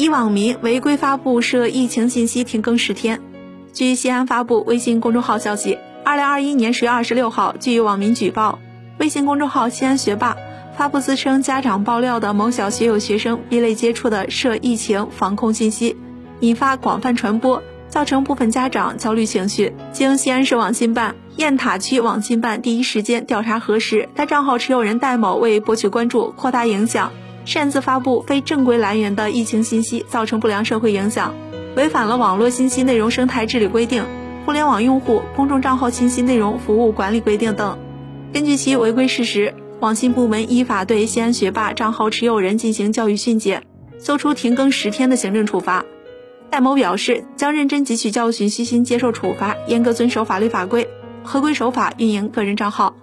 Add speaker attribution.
Speaker 1: 一网民违规发布涉疫情信息停更十天。据西安发布微信公众号消息，二零二一年十月二十六号，据网民举报，微信公众号“西安学霸”发布自称家长爆料的某小学有学生 B 类接触的涉疫情防控信息，引发广泛传播，造成部分家长焦虑情绪。经西安市网信办、雁塔区网信办第一时间调查核实，该账号持有人戴某为博取关注、扩大影响。擅自发布非正规来源的疫情信息，造成不良社会影响，违反了网络信息内容生态治理规定、互联网用户公众账号信息内容服务管理规定等。根据其违规事实，网信部门依法对西安学霸账号持有人进行教育训诫，作出停更十天的行政处罚。戴某表示，将认真汲取教训，虚心接受处罚，严格遵守法律法规，合规守法运营个人账号。